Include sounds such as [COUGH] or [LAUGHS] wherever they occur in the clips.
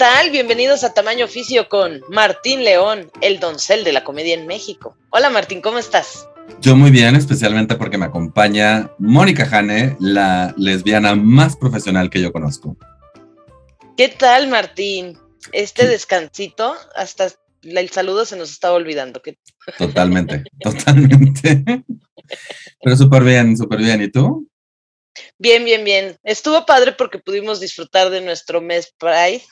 Tal? Bienvenidos a Tamaño Oficio con Martín León, el doncel de la comedia en México. Hola Martín, ¿cómo estás? Yo muy bien, especialmente porque me acompaña Mónica Jane, la lesbiana más profesional que yo conozco. ¿Qué tal Martín? Este descansito, hasta el saludo se nos estaba olvidando. Totalmente, [LAUGHS] totalmente. Pero súper bien, súper bien. ¿Y tú? Bien, bien, bien. Estuvo padre porque pudimos disfrutar de nuestro mes Pride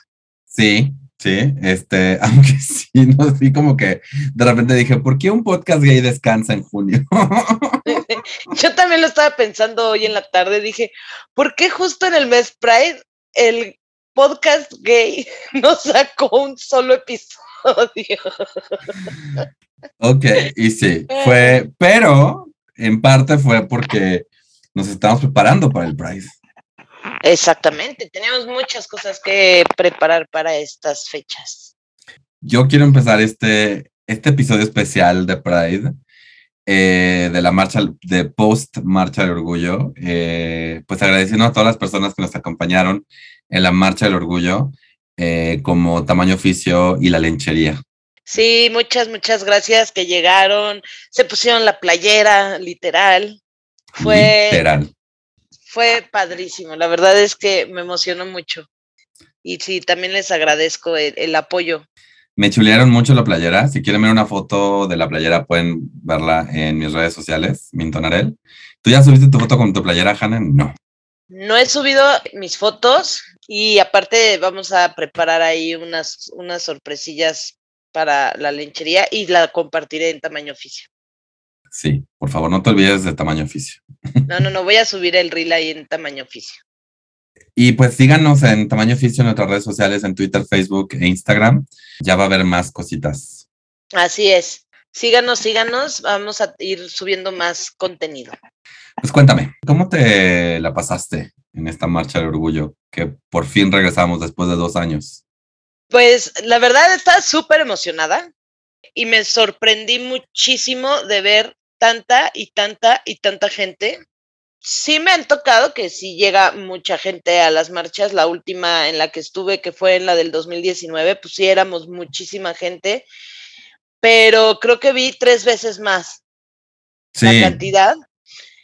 Sí, sí, este, [LAUGHS] aunque sí, no, sí, como que de repente dije, ¿por qué un podcast gay descansa en junio? [LAUGHS] [LAUGHS] Yo también lo estaba pensando hoy en la tarde, dije, ¿por qué justo en el mes Pride el podcast gay no sacó un solo episodio? Ok, y sí, fue, pero en parte fue porque nos estamos preparando para el Pride. Exactamente, tenemos muchas cosas que preparar para estas fechas. Yo quiero empezar este, este episodio especial de Pride, eh, de la marcha, de post Marcha del Orgullo, eh, pues agradeciendo a todas las personas que nos acompañaron en la Marcha del Orgullo, eh, como Tamaño Oficio y La Lenchería. Sí, muchas, muchas gracias que llegaron, se pusieron la playera, literal. Fue, literal fue padrísimo. La verdad es que me emocionó mucho. Y sí, también les agradezco el, apoyo. Me chulearon mucho la playera. Si quieren ver una foto de la playera, pueden verla en mis redes sociales, Mintonarel. ¿Tú ya subiste tu foto con tu playera, Hannah? No. No he subido mis fotos y aparte vamos a preparar ahí unas, unas sorpresillas para la lenchería y la compartiré en tamaño oficio. Sí, por favor, no te olvides de tamaño oficio. No, no, no, voy a subir el reel ahí en tamaño oficio. Y pues síganos en tamaño oficio en nuestras redes sociales, en Twitter, Facebook e Instagram. Ya va a haber más cositas. Así es. Síganos, síganos. Vamos a ir subiendo más contenido. Pues cuéntame, ¿cómo te la pasaste en esta marcha del orgullo que por fin regresamos después de dos años? Pues la verdad está súper emocionada y me sorprendí muchísimo de ver tanta y tanta y tanta gente. Sí me han tocado que sí llega mucha gente a las marchas. La última en la que estuve, que fue en la del 2019, pues sí éramos muchísima gente, pero creo que vi tres veces más la cantidad.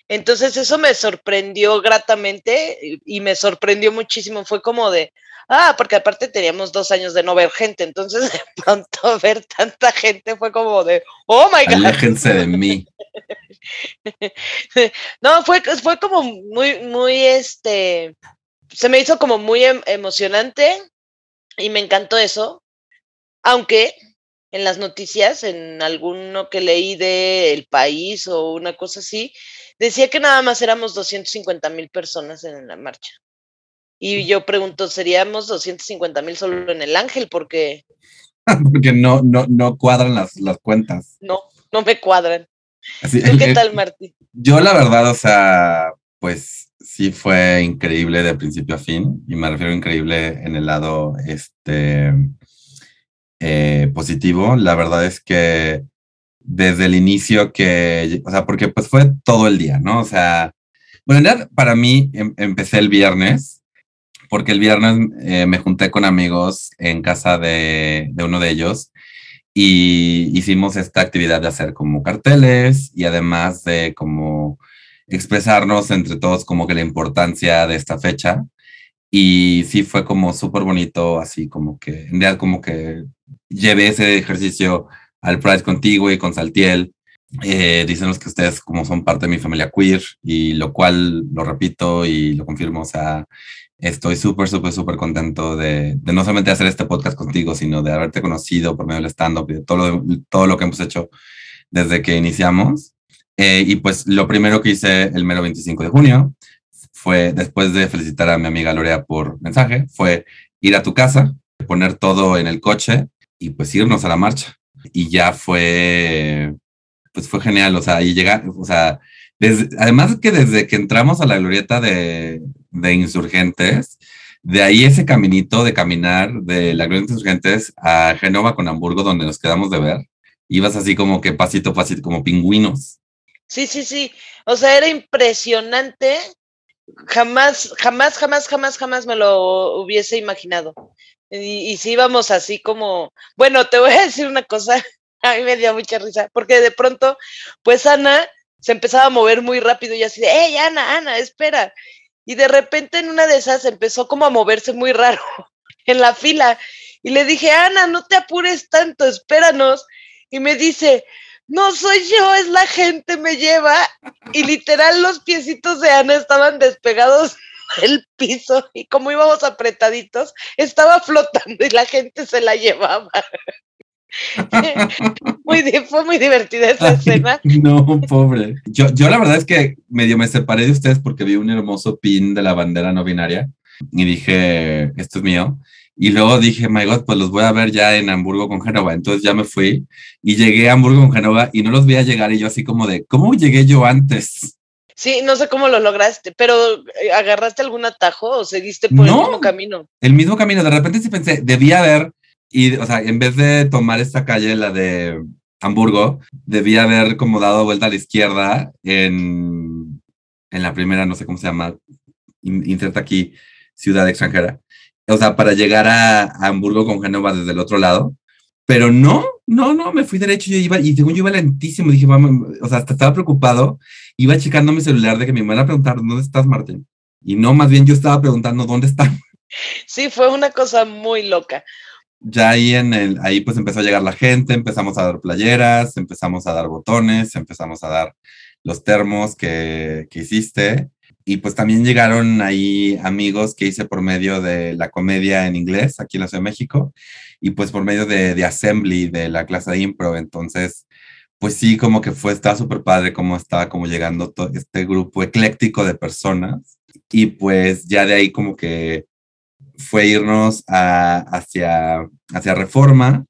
Entonces eso me sorprendió gratamente y me sorprendió muchísimo. Fue como de, Ah, porque aparte teníamos dos años de no ver gente, entonces [LAUGHS] de pronto ver tanta gente fue como de, oh my God. Aléjense de mí. [LAUGHS] no, fue, fue como muy, muy, este, se me hizo como muy em, emocionante y me encantó eso, aunque en las noticias, en alguno que leí de El País o una cosa así, decía que nada más éramos 250 mil personas en la marcha. Y yo pregunto, ¿seríamos 250 mil solo en el Ángel? Porque... [LAUGHS] Porque no, no, no cuadran las, las cuentas. No, no me cuadran. ¿Qué tal, Martín? Yo la verdad, o sea, pues sí fue increíble de principio a fin, y me refiero a increíble en el lado este, eh, positivo. La verdad es que desde el inicio que, o sea, porque pues fue todo el día, ¿no? O sea, bueno, para mí em, empecé el viernes porque el viernes eh, me junté con amigos en casa de, uno de ellos y hicimos esta actividad de hacer como carteles y además de como expresarnos entre todos como que la importancia de esta fecha. Y sí fue como súper bonito, así como que, en realidad como que llevé ese ejercicio al Pride contigo y con Saltiel. Eh, dícenos que ustedes como son parte de mi familia queer y lo cual lo repito y lo confirmo, o sea, Estoy súper, súper, súper contento de, no solamente hacer este podcast contigo, sino de haberte conocido por medio del stand-up y de todo lo, todo lo que hemos hecho desde que iniciamos. Eh, y pues lo primero que hice el mero 25 de junio fue, después de felicitar a mi amiga Lorea por mensaje, fue ir a tu casa, poner todo en el coche y pues irnos a la marcha. y ya fue, pues fue genial, o sea, y llegar, o sea, además que desde que entramos a la glorieta de, de insurgentes, de ahí ese caminito de caminar de la glorieta insurgentes a Génova con Hamburgo, donde nos quedamos de ver, ibas así como que pasito, pasito, como pingüinos. Sí, sí, sí. O sea, era impresionante. Jamás, jamás, jamás, jamás, jamás me lo hubiese imaginado. Y, y si íbamos así como, bueno, te voy a decir una cosa, [LAUGHS] a mí me dio mucha risa, porque de pronto, pues Ana se empezaba a mover muy rápido y así de, hey, Ana, Ana, espera. Y de repente en una de esas empezó como a moverse muy raro [LAUGHS] en la fila. Y le dije, Ana, no te apures tanto, espéranos. Y me dice, no soy yo, es la gente, me lleva. Y literal los piecitos de Ana estaban despegados [LAUGHS] del piso y como íbamos apretaditos, estaba flotando y la gente se la llevaba. [LAUGHS] muy, fue muy divertida esa escena. No, pobre. Yo, yo la verdad es que medio me separé de ustedes porque vi un hermoso pin de la bandera no binaria y dije, esto es mío. Y luego dije, my God, pues los voy a ver ya en Hamburgo con Génova. Entonces ya me fui y llegué a Hamburgo con Génova y no los vi a llegar y yo así como de, ¿cómo llegué yo antes? Sí, no sé cómo lo lograste, pero eh, ¿agarraste algún atajo o seguiste por el mismo camino? El mismo camino, de repente sí pensé, debía haber, y, o sea, en vez de tomar esta calle, la de Hamburgo, debía haber como dado vuelta a la izquierda en, en la primera, no sé cómo se llama, inserta aquí, ciudad extranjera o sea, para llegar a, Hamburgo con Génova desde el otro lado. Pero no, no, no, me fui derecho, yo iba, y según yo iba lentísimo, dije, vamos, o sea, hasta estaba preocupado, iba checando mi celular de que me iban a preguntar, ¿dónde estás, Martín? Y no, más bien yo estaba preguntando, ¿dónde están? Sí, fue una cosa muy loca. Ya ahí en el, ahí pues empezó a llegar la gente, empezamos a dar playeras, empezamos a dar botones, empezamos a dar los termos que, que hiciste, y pues también llegaron ahí amigos que hice por medio de la comedia en inglés aquí en la Ciudad de México y pues por medio de, de Assembly, de la clase de impro. Entonces, pues sí, como que fue, estaba súper padre cómo estaba como llegando todo este grupo ecléctico de personas. Y pues ya de ahí como que fue irnos hacia, hacia Reforma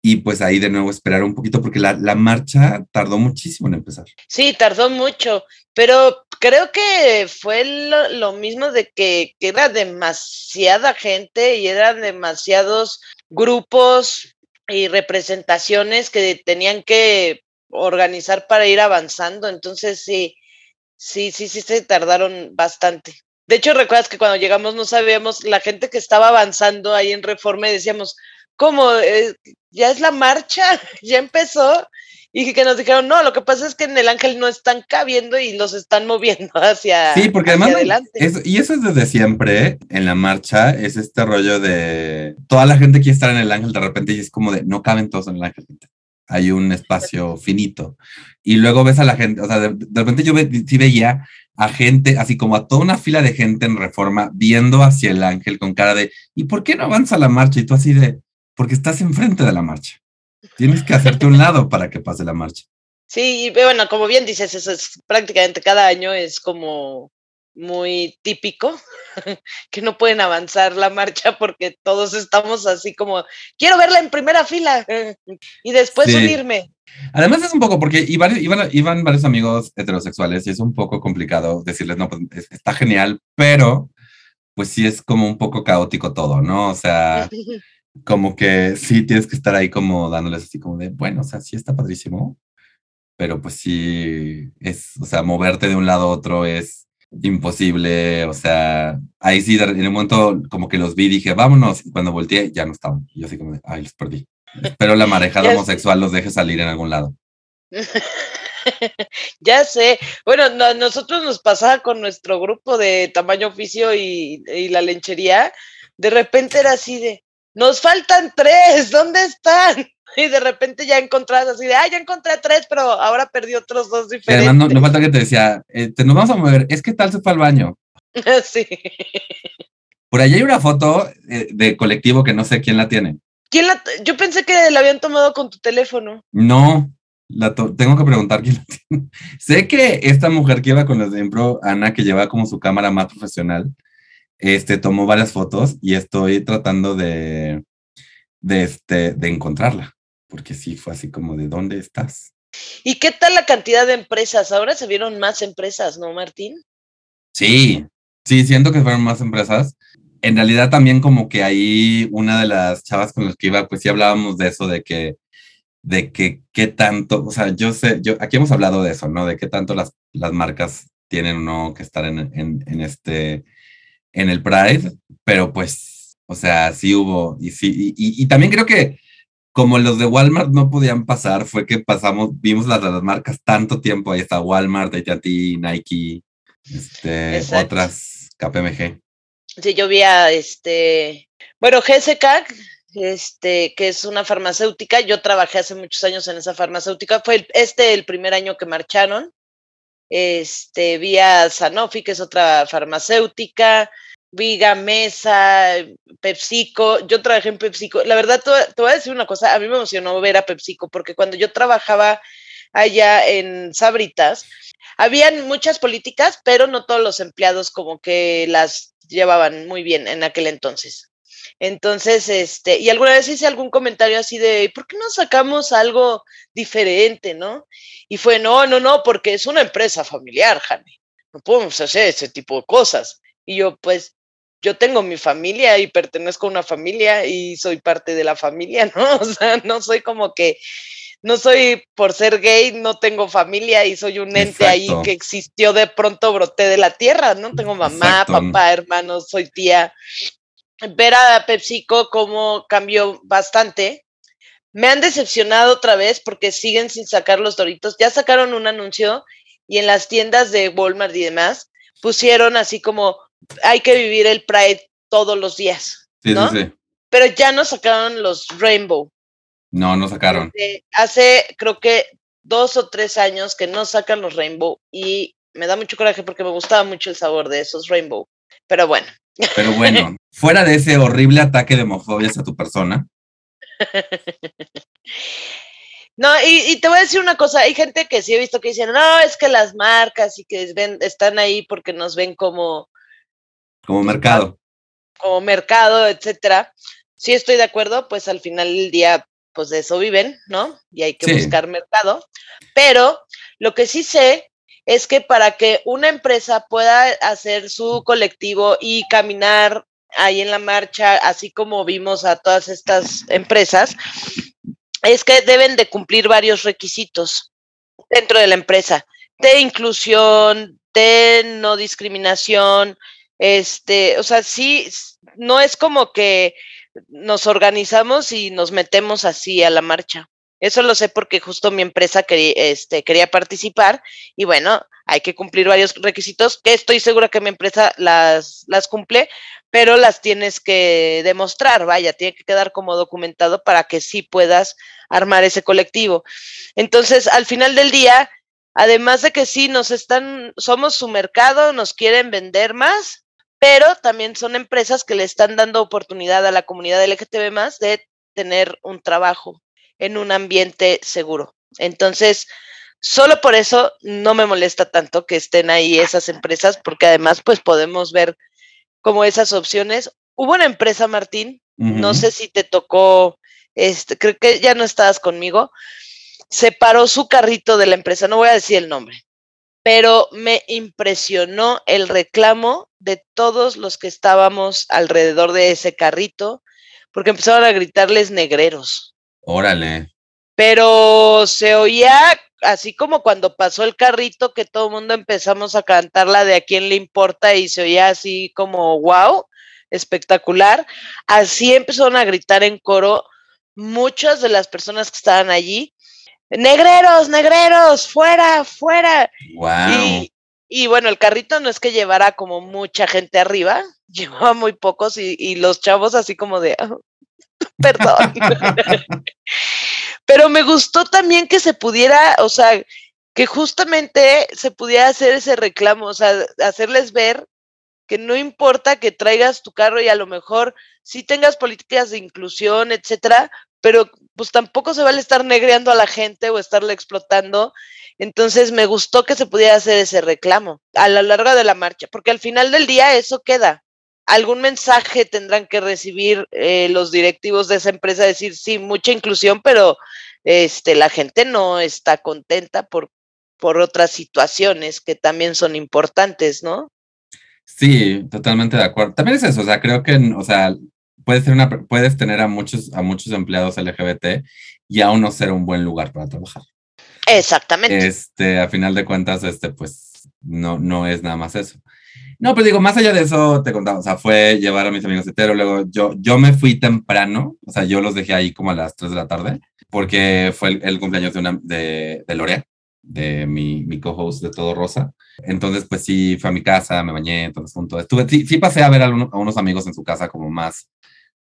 y pues ahí de nuevo esperar un poquito porque la, la, marcha tardó muchísimo en empezar. Sí, tardó mucho, pero creo que fue lo, lo mismo de que, que, era demasiada gente y eran demasiados grupos y representaciones que tenían que organizar para ir avanzando, entonces sí, sí, sí, sí se tardaron bastante. De hecho, recuerdas que cuando llegamos no sabíamos, la gente que estaba avanzando ahí en Reforma y decíamos, ¿cómo? Eh, ya es la marcha, [LAUGHS] ya empezó. Y que nos dijeron, no, lo que pasa es que en el ángel no están cabiendo y los están moviendo [LAUGHS] hacia, sí, porque hacia además, adelante. Es, y eso es desde siempre en la marcha, es este rollo de toda la gente quiere estar en el ángel de repente y es como de no caben todos en el ángel. Hay un espacio finito. Y luego ves a la gente, o sea, de, de repente yo ve, sí veía a gente, así como a toda una fila de gente en reforma, viendo hacia el ángel con cara de, ¿y por qué no avanza la marcha? Y tú así de, porque estás enfrente de la marcha. Tienes que hacerte un lado para que pase la marcha. Sí, y bueno, como bien dices, eso es prácticamente cada año es como muy típico, [LAUGHS] que no pueden avanzar la marcha porque todos estamos así como, quiero verla en primera fila [LAUGHS] y después Sí. unirme. Además es un poco, porque iban, iban, iban varios amigos heterosexuales y es un poco complicado decirles, no, pues es- está genial, pero pues sí es como un poco caótico todo, ¿no? O sea, [LAUGHS] como que sí tienes que estar ahí como dándoles así como de, bueno, o sea, sí está padrísimo, pero pues sí es, o sea, moverte de un lado a otro es imposible, o sea, ahí sí, en un momento como que los vi, dije, vámonos, y cuando volteé ya no estaban, yo así como ay, los perdí. Espero la marejada [LAUGHS] homosexual los deje salir en algún lado. [LAUGHS] ya sé. Bueno, no- nosotros nos pasaba con nuestro grupo de tamaño oficio y, y la lenchería. De repente era así de, nos faltan tres, ¿dónde están? Y de repente ya encontrabas así de, ah, ya encontré tres, pero ahora perdí otros dos Y diferentes. además no, no falta que te decía, eh, te nos vamos a mover, es que tal se fue al baño. [LAUGHS] sí. Por ahí hay una foto eh, de colectivo que no sé quién la tiene. ¿Quién la Yo pensé que la habían tomado con tu teléfono. No, la to- tengo que preguntar quién la [LAUGHS] tiene. sé que esta mujer que iba con los de Impro, Ana, que lleva como su cámara más profesional, este, tomó varias fotos y estoy tratando de, de, este, de encontrarla. Porque sí fue así como de dónde estás. ¿Y qué tal la cantidad de empresas? Ahora se vieron más empresas, ¿no, Martín? Sí, sí, siento que fueron más empresas. En realidad también como que ahí una de las chavas con las que iba, pues sí hablábamos de eso, de que, de que qué tanto, o sea, yo sé, yo, aquí hemos hablado de eso, ¿no? De qué tanto las, las marcas tienen o no que estar en, en, en este, en el Pride, pero pues, o sea, sí hubo, y sí, y, y también creo que como los de Walmart no podían pasar, fue que pasamos, vimos las, las marcas tanto tiempo, ahí está Walmart, AT&T, Nike, este, otras, KPMG. Sí, yo vi a este, bueno, GSK, este, que es una farmacéutica, yo trabajé hace muchos años en esa farmacéutica, fue este el primer año que marcharon, este, vi a Sanofi, que es otra farmacéutica, Viga, Mesa, PepsiCo. Yo trabajé en PepsiCo. La verdad, te, voy a decir una cosa, a mí me emocionó ver a PepsiCo porque cuando yo trabajaba allá en Sabritas, habían muchas políticas, pero no todos los empleados como que las llevaban muy bien en aquel entonces. Entonces, este, y alguna vez hice algún comentario así de, ¿por qué no sacamos algo diferente, no? Y fue, no, no, no, porque es una empresa familiar, Jane. No podemos hacer ese tipo de cosas. Y yo, pues, yo tengo mi familia y pertenezco a una familia y soy parte de la familia, [LAUGHS] ¿no? O sea, no soy como que, no soy por ser gay, no tengo familia y soy un ente ahí que existió de pronto, broté de la tierra, ¿no? Tengo mamá, papá, hermanos, soy tía. Ver a PepsiCo cómo cambió bastante. Me han decepcionado otra vez porque siguen sin sacar los doritos. Ya sacaron un anuncio y en las tiendas de Walmart y demás pusieron así como hay que vivir el Pride todos los días. ¿no? Sí, sí, Pero ya no sacaron los Rainbow. No, no sacaron. Hace, creo que dos o tres años que no sacan los Rainbow y me da mucho coraje porque me gustaba mucho el sabor de esos Rainbow. Pero bueno. Pero bueno, [LAUGHS] fuera de ese horrible ataque de homofobia a tu persona. [LAUGHS] No, y, te voy a decir una cosa, hay gente que sí he visto que dicen, no, es que las marcas y que ven, están ahí porque nos ven como, como mercado. Como mercado, etcétera. Sí estoy de acuerdo, pues al final del día, pues de eso viven, ¿no? Y hay que buscar mercado. Pero lo que sí sé es que para que una empresa pueda hacer su colectivo y caminar ahí en la marcha, así como vimos a todas estas empresas, es que deben de cumplir varios requisitos dentro de la empresa, de inclusión, de no discriminación, este, o sea, sí, no es como que nos organizamos y nos metemos así a la marcha. Eso lo sé porque justo mi empresa quería, este, quería participar y bueno, hay que cumplir varios requisitos que estoy segura que mi empresa las, las cumple, pero las tienes que demostrar, vaya, tiene que quedar como documentado para que sí puedas armar ese colectivo. Entonces, al final del día, además de que sí nos están, somos su mercado, nos quieren vender más, pero también son empresas que le están dando oportunidad a la comunidad LGTB más de tener un trabajo en un ambiente seguro. Entonces, solo por eso no me molesta tanto que estén ahí esas empresas, porque además, pues podemos ver como esas opciones. Hubo una empresa, Martín, no sé si te tocó, este, creo que ya no estabas conmigo, separó su carrito de la empresa, no voy a decir el nombre, pero me impresionó el reclamo de todos los que estábamos alrededor de ese carrito, porque empezaron a gritarles negreros. Órale. Pero se oía así como cuando pasó el carrito que todo el mundo empezamos a cantar la de a quién le importa y se oía así como wow, espectacular. Así empezaron a gritar en coro muchas de las personas que estaban allí negreros, negreros, fuera, fuera. Wow. Y, bueno, el carrito no es que llevara como mucha gente arriba, [LAUGHS] llevaba muy pocos y, los chavos así como de, ah, [LAUGHS] perdón. Pero me gustó también que se pudiera, o sea, que justamente se pudiera hacer ese reclamo, o sea, hacerles ver que no importa que traigas tu carro y a lo mejor sí tengas políticas de inclusión, etcétera, pero pues tampoco se vale estar negreando a la gente o estarle explotando. Entonces me gustó que se pudiera hacer ese reclamo a lo largo de la marcha, porque al final del día eso queda. algún mensaje tendrán que recibir eh, los directivos de esa empresa, decir, sí, mucha inclusión, pero este, la gente no está contenta por, por otras situaciones que también son importantes, ¿no? Sí, totalmente de acuerdo. También es eso, o sea, creo que, o sea, puedes, ser una, puedes tener a muchos, a muchos empleados LGBT y aún no ser un buen lugar para trabajar. Exactamente. Este, a final de cuentas, este, pues, no, no es nada más eso. No, pero digo, más allá de eso, te contaba, o sea, fue llevar a mis amigos hetero, luego yo, yo me fui temprano, o sea, yo los dejé ahí como a las 3 de la tarde, porque fue el, cumpleaños de, una, de, de Lorea, de mi, mi co-host de Todo Rosa. Entonces, pues sí, fue a mi casa, me bañé, entonces junto, estuve, sí, sí pasé a ver a, a, unos amigos en su casa como más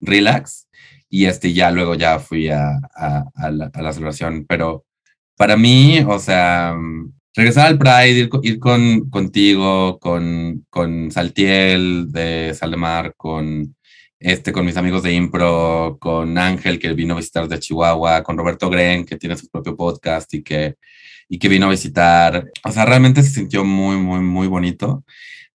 relax, y este, ya luego ya fui a, a, a, la, a celebración, pero para mí, o sea, regresar al Pride, ir, con, contigo, con, con Saltiel de Salemar, con, este, con mis amigos de Impro, con Ángel, que vino a visitar de Chihuahua, con Roberto Gren, que tiene su propio podcast y que, y que vino a visitar. O sea, realmente se sintió muy, muy, muy bonito.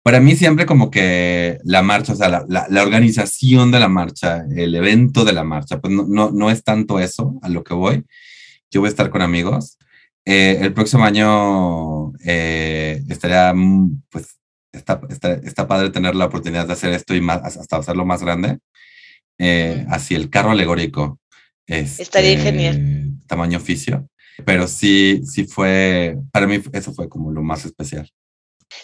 Para mí siempre como que la marcha, o sea, la, la, la organización de la marcha, el evento de la marcha, pues no, no, no es tanto eso a lo que voy. Yo voy a estar con amigos eh, el próximo año eh, estaría, pues, está, está, está, padre tener la oportunidad de hacer esto y más, hasta hacerlo más grande. Eh, así el carro alegórico. Este, estaría genial. Tamaño oficio. Pero sí, sí fue, para mí eso fue como lo más especial.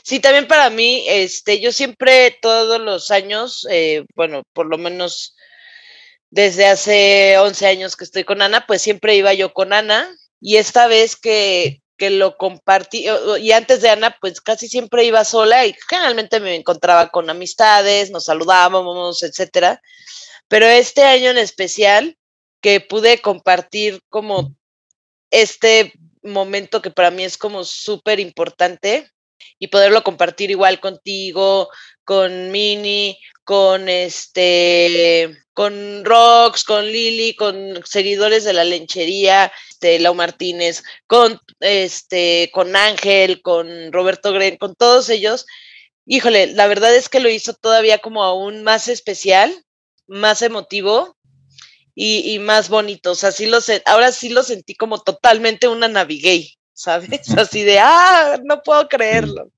Sí, también para mí, este, yo siempre, todos los años, eh, bueno, por lo menos desde hace 11 años que estoy con Ana, pues siempre iba yo con Ana y esta vez que, que lo compartí, y antes de Ana, pues casi siempre iba sola y generalmente me encontraba con amistades, nos saludábamos, etcétera. Pero este año en especial, que pude compartir como este momento que para mí es como súper importante y poderlo compartir igual contigo, con Mini, con este, con Rox, con Lili, con seguidores de la lenchería, este, Lau Martínez, con este, con Ángel, con Roberto Gren, con todos ellos. Híjole, la verdad es que lo hizo todavía como aún más especial, más emotivo y, más bonito. O sea, sí lo ahora sí lo sentí como totalmente una navigay, ¿sabes? Así de, ah, no puedo creerlo.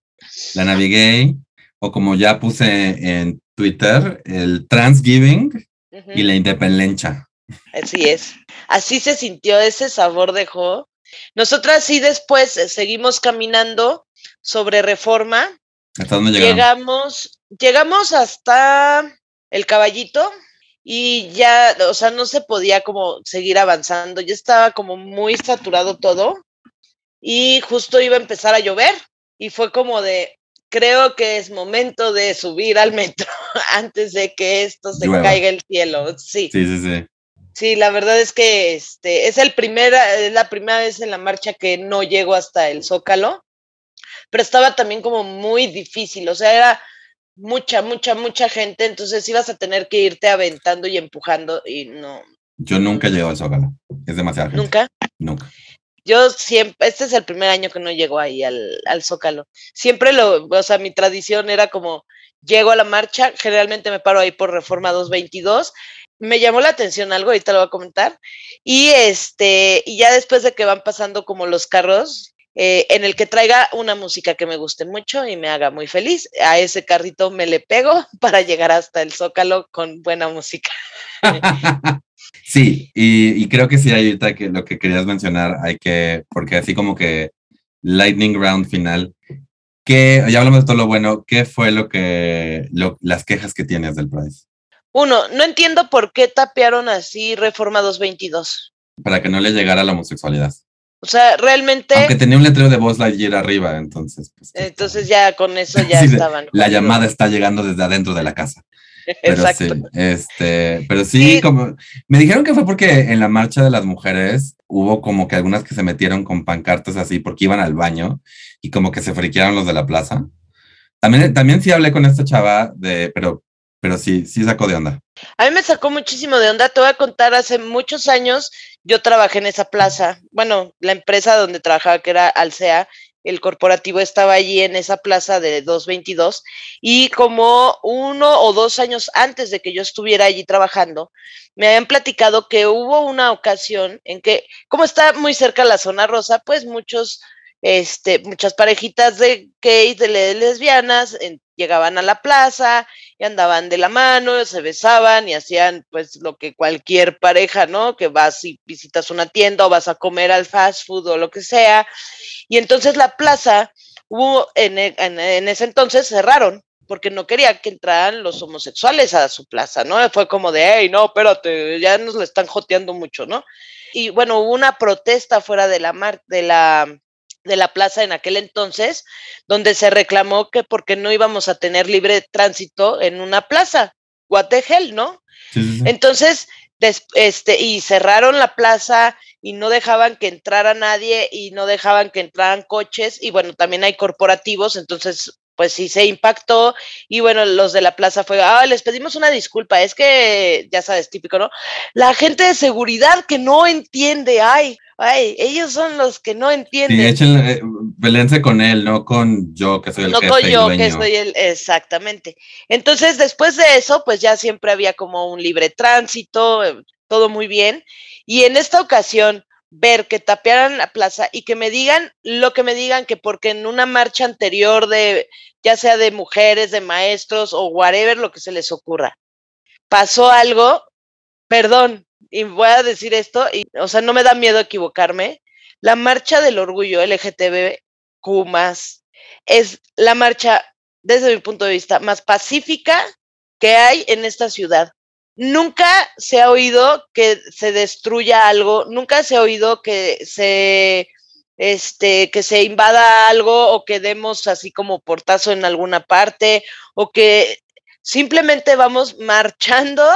La navigay, o como ya puse en Twitter, el Transgiving uh -huh. y la independencia. Así es. Así se sintió, ese sabor dejó. Nosotras sí después seguimos caminando sobre reforma. ¿Hasta dónde llegamos? Llegamos, llegamos hasta el caballito y ya, o sea, no se podía como seguir avanzando. Ya estaba como muy saturado todo y justo iba a empezar a llover y fue como de, creo que es momento de subir al metro [LAUGHS] antes de que esto se Llueva. caiga el cielo. Sí. Sí, sí, sí. Sí, la verdad es que este es el primera, es la primera vez en la marcha que no llego hasta el Zócalo, pero estaba también como muy difícil, o sea, era mucha, mucha, mucha gente, entonces ibas a tener que irte aventando y empujando y no. Yo nunca llego al Zócalo, es demasiado gente. ¿Nunca? Nunca. Yo siempre, este es el primer año que no llego ahí al, al Zócalo. Siempre lo, o sea, mi tradición era como, llego a la marcha, generalmente me paro ahí por Reforma 222 me llamó la atención algo, ahorita lo voy a comentar, y este, y ya después de que van pasando como los carros, eh, en el que traiga una música que me guste mucho y me haga muy feliz, a ese carrito me le pego [LAUGHS] para llegar hasta el Zócalo con buena música. [LAUGHS] [LAUGHS] sí, y, y, creo que sí, ahorita que lo que querías mencionar, hay que, porque así como que Lightning Round final, que ya hablamos de todo lo bueno, ¿qué fue lo que, lo, las quejas que tienes del Price? Uno, no entiendo por qué tapearon así Reforma 222. Para que no le llegara la homosexualidad. O sea, realmente. Aunque tenía un letrero de voz Lightyear arriba, entonces. Pues, entonces ya con eso ya [LAUGHS] sí, estaban. La llamada está llegando desde adentro de la casa. [LAUGHS] Pero Exacto. sí, este, pero sí, sí, como me dijeron que fue porque en la marcha de las mujeres hubo como que algunas que se metieron con pancartas así porque iban al baño y como que se friquearon los de la plaza. También, también sí hablé con esta chava de, pero pero sí, sí sacó de onda. A mí me sacó muchísimo de onda. Te voy a contar, hace muchos años yo trabajé en esa plaza. Bueno, la empresa donde trabajaba, que era Alsea, el corporativo estaba allí en esa plaza de 222 y como uno o dos años antes de que yo estuviera allí trabajando, me habían platicado que hubo una ocasión en que, como está muy cerca la zona rosa, pues muchos, este, muchas parejitas de gays, de lesbianas, llegaban a la plaza y andaban de la mano, se besaban y hacían pues lo que cualquier pareja, ¿no? Que vas y visitas una tienda o vas a comer al fast food o lo que sea. Y entonces la plaza hubo, en, e, ese entonces cerraron porque no quería que entraran los homosexuales a su plaza, ¿no? Fue como de, hey, no, espérate, ya nos le están joteando mucho, ¿no? Y bueno, hubo una protesta fuera de la, mar de la de la plaza en aquel entonces, donde se reclamó que porque no íbamos a tener libre tránsito en una plaza, Guategel, ¿no? Entonces, este, y cerraron la plaza y no dejaban que entrara nadie y no dejaban que entraran coches y bueno, también hay corporativos, entonces pues sí se impactó y bueno, los de la plaza fue, ah, les pedimos una disculpa, es que ya sabes, típico, ¿no? La gente de seguridad que no entiende, ay, ay, ellos son los que no entienden. Sí, eh, con él, no con yo que soy el no con yo que soy el, exactamente. Entonces, después de eso, pues ya siempre había como un libre tránsito, eh, todo muy bien. Y en esta ocasión, ver que tapearan la plaza y que me digan lo que me digan, que porque en una marcha anterior de, ya sea de mujeres, de maestros o whatever, lo que se les ocurra, pasó algo, perdón, y voy a decir esto, y, o sea, no me da miedo equivocarme, la marcha del orgullo LGTBQ más es la marcha, desde mi punto de vista, más pacífica que hay en esta ciudad. Nunca se ha oído que se destruya algo, nunca se ha oído que se este, que se invada algo o que demos así como portazo en alguna parte o que simplemente vamos marchando,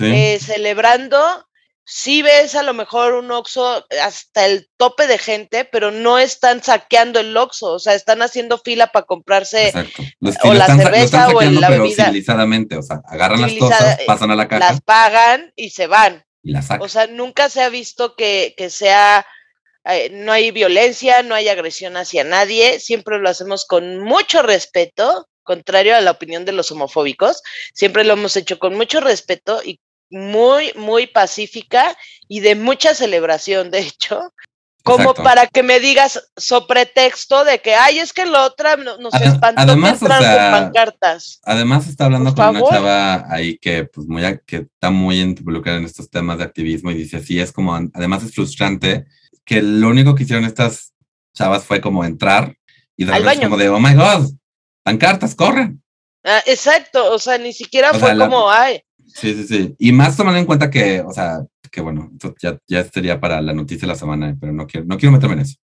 eh, celebrando sí ves a lo mejor un Oxxo hasta el tope de gente, pero no están saqueando el Oxxo, o sea, están haciendo fila para comprarse o la cerveza o la bebida. civilizadamente, o sea, agarran las cosas, pasan a la caja. Las pagan y se van. Y las sacan. O sea, nunca se ha visto que, que sea, eh, no hay violencia, no hay agresión hacia nadie, siempre lo hacemos con mucho respeto, contrario a la opinión de los homofóbicos, siempre lo hemos hecho con mucho respeto y muy, muy pacífica y de mucha celebración, de hecho, como para que me digas sobre texto de que, ay, es que la otra nos espantó además, pancartas. Además está hablando con una chava ahí que, pues, muy, que está muy involucrada en estos temas de activismo y dice, sí, es como, además es frustrante que lo único que hicieron estas chavas fue como entrar y de repente como de, oh my God, pancartas, corren. Ah, exacto, o sea, ni siquiera fue como, ay, Sí, sí, sí. Y más tomando en cuenta que, o sea, que bueno, ya, ya sería para la noticia de la semana, pero no quiero, no quiero meterme en eso.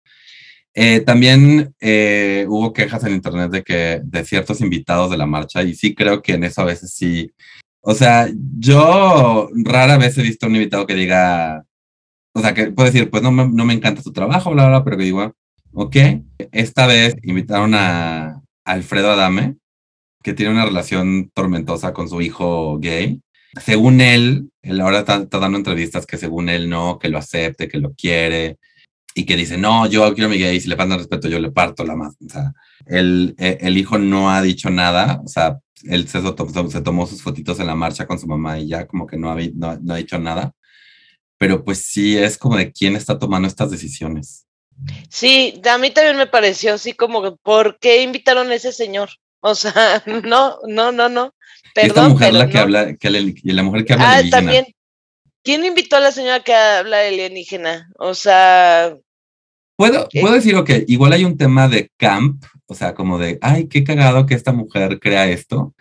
Eh, también eh, hubo quejas en internet de que de ciertos invitados de la marcha y sí creo que en eso a veces sí. O sea, yo rara vez he visto un invitado que diga, o sea, que puede decir, pues no me, no me encanta tu trabajo, bla, bla, pero que digo, ok, esta vez invitaron a Alfredo Adame, que tiene una relación tormentosa con su hijo gay según él, él ahora está, dando entrevistas que según él no, que lo acepte, que lo quiere y que dice, no, yo quiero a mi gay, si le falta respeto, yo le parto la más. O sea, el, eh, el hijo no ha dicho nada, o sea, él se, se, tomó sus fotitos en la marcha con su mamá y ya como que no ha, no, no ha dicho nada. Pero pues sí, es como de quién está tomando estas decisiones. Sí, a mí también me pareció así como, ¿por qué invitaron a ese señor? O sea, [LAUGHS] no, no, no, no. Perdón, mujer la que habla, que la mujer que habla ah, también. ¿Quién invitó a la señora que habla alienígena? O sea. Puedo, puedo decir, ok, igual hay un tema de camp, o sea, como de, ay, qué cagado que esta mujer crea esto,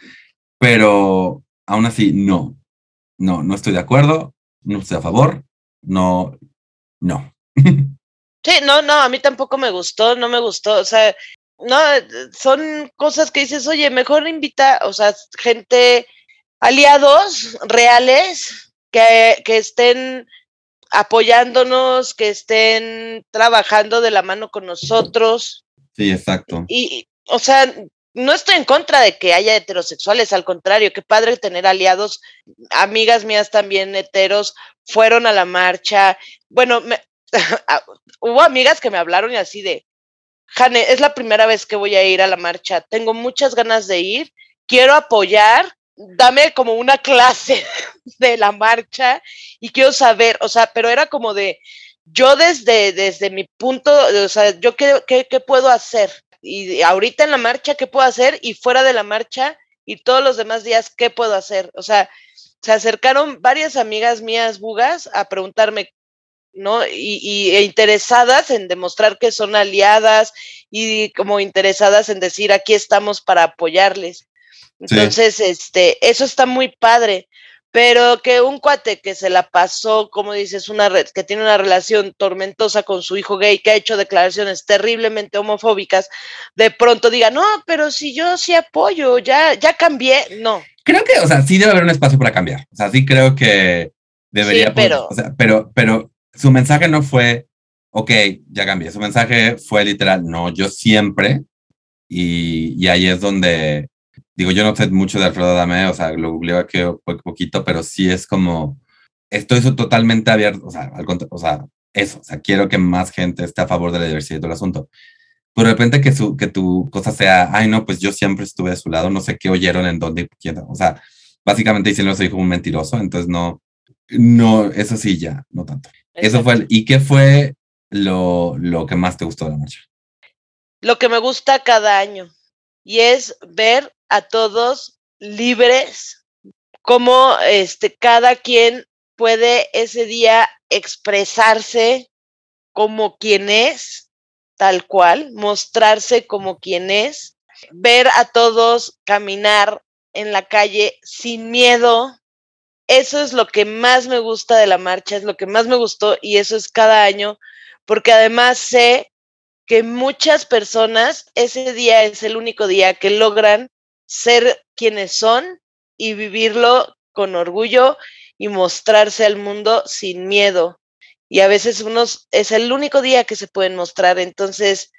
pero aún así, no, no, no estoy de acuerdo, no estoy a favor, no, no. [LAUGHS] Sí, no, no, a mí tampoco me gustó, no me gustó, o sea, no, son cosas que dices, oye, mejor invita, o sea, gente, aliados reales que, que estén apoyándonos, que estén trabajando de la mano con nosotros. Sí, exacto. Y, o sea, no estoy en contra de que haya heterosexuales, al contrario, qué padre tener aliados. Amigas mías también heteros fueron a la marcha. Bueno, me, [LAUGHS] hubo amigas que me hablaron y así de, Jane, es la primera vez que voy a ir a la marcha. Tengo muchas ganas de ir. Quiero apoyar. Dame como una clase [LAUGHS] de la marcha y quiero saber, o sea, pero era como de, yo desde, desde mi punto, o sea, yo qué, qué, qué puedo hacer. Y ahorita en la marcha, ¿qué puedo hacer? Y fuera de la marcha y todos los demás días, ¿qué puedo hacer? O sea, se acercaron varias amigas mías bugas a preguntarme, ¿no? Y, e interesadas en demostrar que son aliadas y como interesadas en decir, aquí estamos para apoyarles. Entonces, este, eso está muy padre pero que un cuate que se la pasó, como dices, una red, que tiene una relación tormentosa con su hijo gay, que ha hecho declaraciones terriblemente homofóbicas, de pronto diga, no, pero si yo sí apoyo, ya, ya cambié, no. Creo que, o sea, sí debe haber un espacio para cambiar. O sea, sí creo que debería, pero, o sea, pero, pero su mensaje no fue, ok, ya cambié. Su mensaje fue literal, no, yo siempre. Y, y ahí es donde digo, yo no sé mucho de Alfredo Dame, o sea, lo googleo aquí poquito, pero sí es como, estoy totalmente abierto, o sea, al o sea, eso, o sea, quiero que más gente esté a favor de la diversidad y todo el asunto. Pero de repente que, su, que tu cosa sea, ay, no, pues yo siempre estuve de su lado, no sé qué oyeron en dónde, quién, o sea, básicamente diciendo soy como un mentiroso, entonces no, no, eso sí ya, no tanto. Eso fue, ¿y qué fue lo, lo que más te gustó de la marcha? Lo que me gusta cada año y es ver a todos libres, como este, cada quien puede ese día expresarse como quien es, tal cual, mostrarse como quien es, ver a todos caminar en la calle sin miedo. Eso es lo que más me gusta de la marcha, es lo que más me gustó y eso es cada año, porque además sé que muchas personas ese día es el único día que logran ser quienes son y vivirlo con orgullo y mostrarse al mundo sin miedo. Y a veces unos es el único día que se pueden mostrar. Entonces,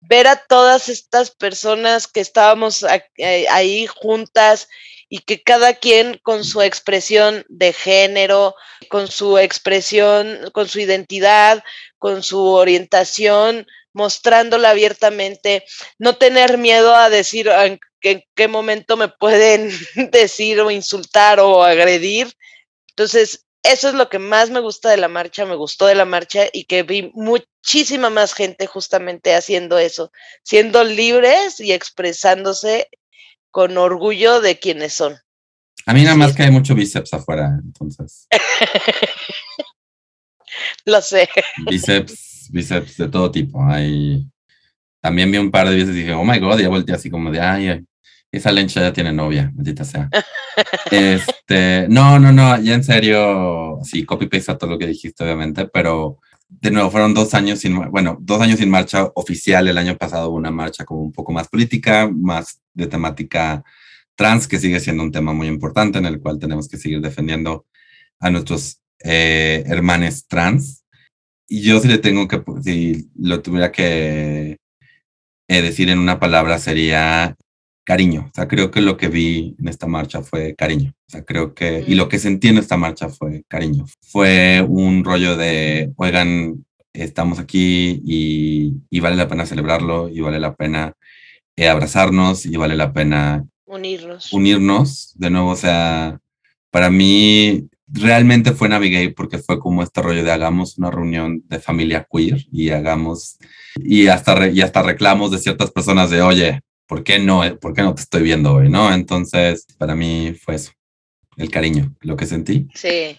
ver a todas estas personas que estábamos eh, ahí juntas y que cada quien con su expresión de género, con su expresión, con su identidad, con su orientación, mostrándola abiertamente, no tener miedo a decir en, qué momento me pueden [LAUGHS] decir o insultar o agredir. Entonces, eso es lo que más me gusta de la marcha, me gustó de la marcha y que vi muchísima más gente justamente haciendo eso, siendo libres y expresándose con orgullo de quienes son. A mí nada más que hay mucho bíceps afuera, entonces. [LAUGHS] Lo sé. Bíceps bíceps, de todo tipo. Hay, también vi un par de veces y dije, oh my god, ya volteé así como de, ay, esa lencha ya tiene novia, maldita sea. [LAUGHS] este, no, no, no, ya en serio, sí, copy paste a todo lo que dijiste, obviamente, pero de nuevo, fueron dos años sin, bueno, dos años sin marcha oficial. El año pasado hubo una marcha como un poco más política, más de temática trans, que sigue siendo un tema muy importante en el cual tenemos que seguir defendiendo a nuestros eh, hermanos trans. Y yo si le tengo que, si lo tuviera que eh, decir en una palabra sería cariño. O sea, creo que lo que vi en esta marcha fue cariño. O sea, creo que, y lo que sentí en esta marcha fue cariño. Fue un rollo de, oigan, estamos aquí y, y vale la pena celebrarlo y vale la pena eh, abrazarnos y vale la pena unirnos. Unirnos, de nuevo, o sea, para mí realmente fue Navigate porque fue como este rollo de hagamos una reunión de familia queer y hagamos, y hasta, y hasta reclamos de ciertas personas de, oye, ¿por qué no, por qué no te estoy viendo hoy? ¿No? Entonces, para mí fue eso, el cariño, lo que sentí. Sí.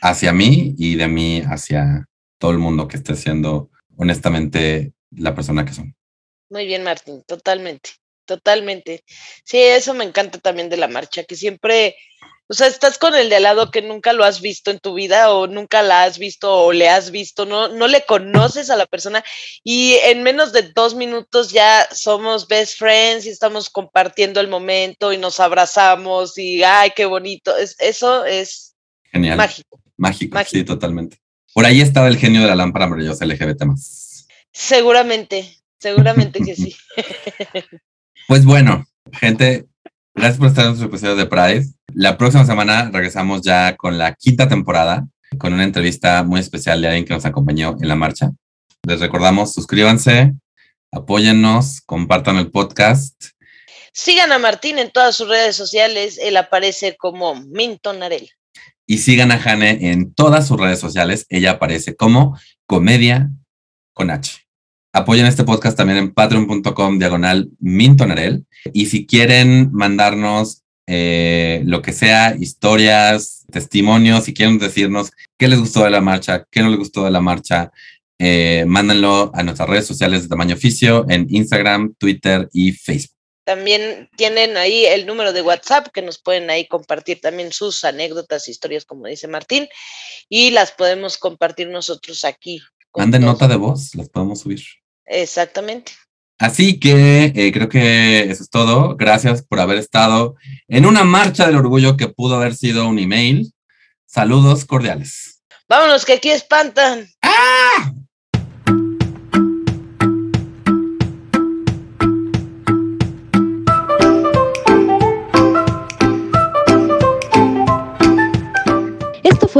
Hacia mí y de mí hacia todo el mundo que esté siendo honestamente la persona que son. Muy bien, Martín, totalmente, totalmente. Sí, eso me encanta también de la marcha, que siempre o sea, estás con el de al lado que nunca lo has visto en tu vida o nunca la has visto o le has visto, no, no le conoces a la persona y en menos de dos minutos ya somos best friends y estamos compartiendo el momento y nos abrazamos y ay, qué bonito. Es, eso es Genial. mágico. Mágico, sí, totalmente. Por ahí estaba el genio de la lámpara maravillosa LGBT más. Seguramente, seguramente que sí. [LAUGHS] pues bueno, gente, Gracias por estar en nuestro episodio de Pride. La próxima semana regresamos ya con la quinta temporada, con una entrevista muy especial de alguien que nos acompañó en la marcha. Les recordamos, suscríbanse Apóyennos, compartan el podcast. Sigan a Martín en todas sus redes sociales. Él aparece como Minton Arel. Y sigan a Jane en todas sus redes sociales. Ella aparece como Comedia con H. Apoyen este podcast también en patreon.com diagonal mintonarel. Y si quieren mandarnos eh, lo que sea, historias, testimonios, si quieren decirnos qué les gustó de la marcha, qué no les gustó de la marcha, eh, mándenlo a nuestras redes sociales de tamaño oficio en Instagram, Twitter y Facebook. También tienen ahí el número de WhatsApp que nos pueden ahí compartir también sus anécdotas, historias, como dice Martín, y las podemos compartir nosotros aquí. Manden nota de voz, las podemos subir. Exactamente. Así que eh, creo que eso es todo. Gracias por haber estado en una marcha del orgullo que pudo haber sido un email. Saludos cordiales. Vámonos, que aquí espantan. ¡Ah!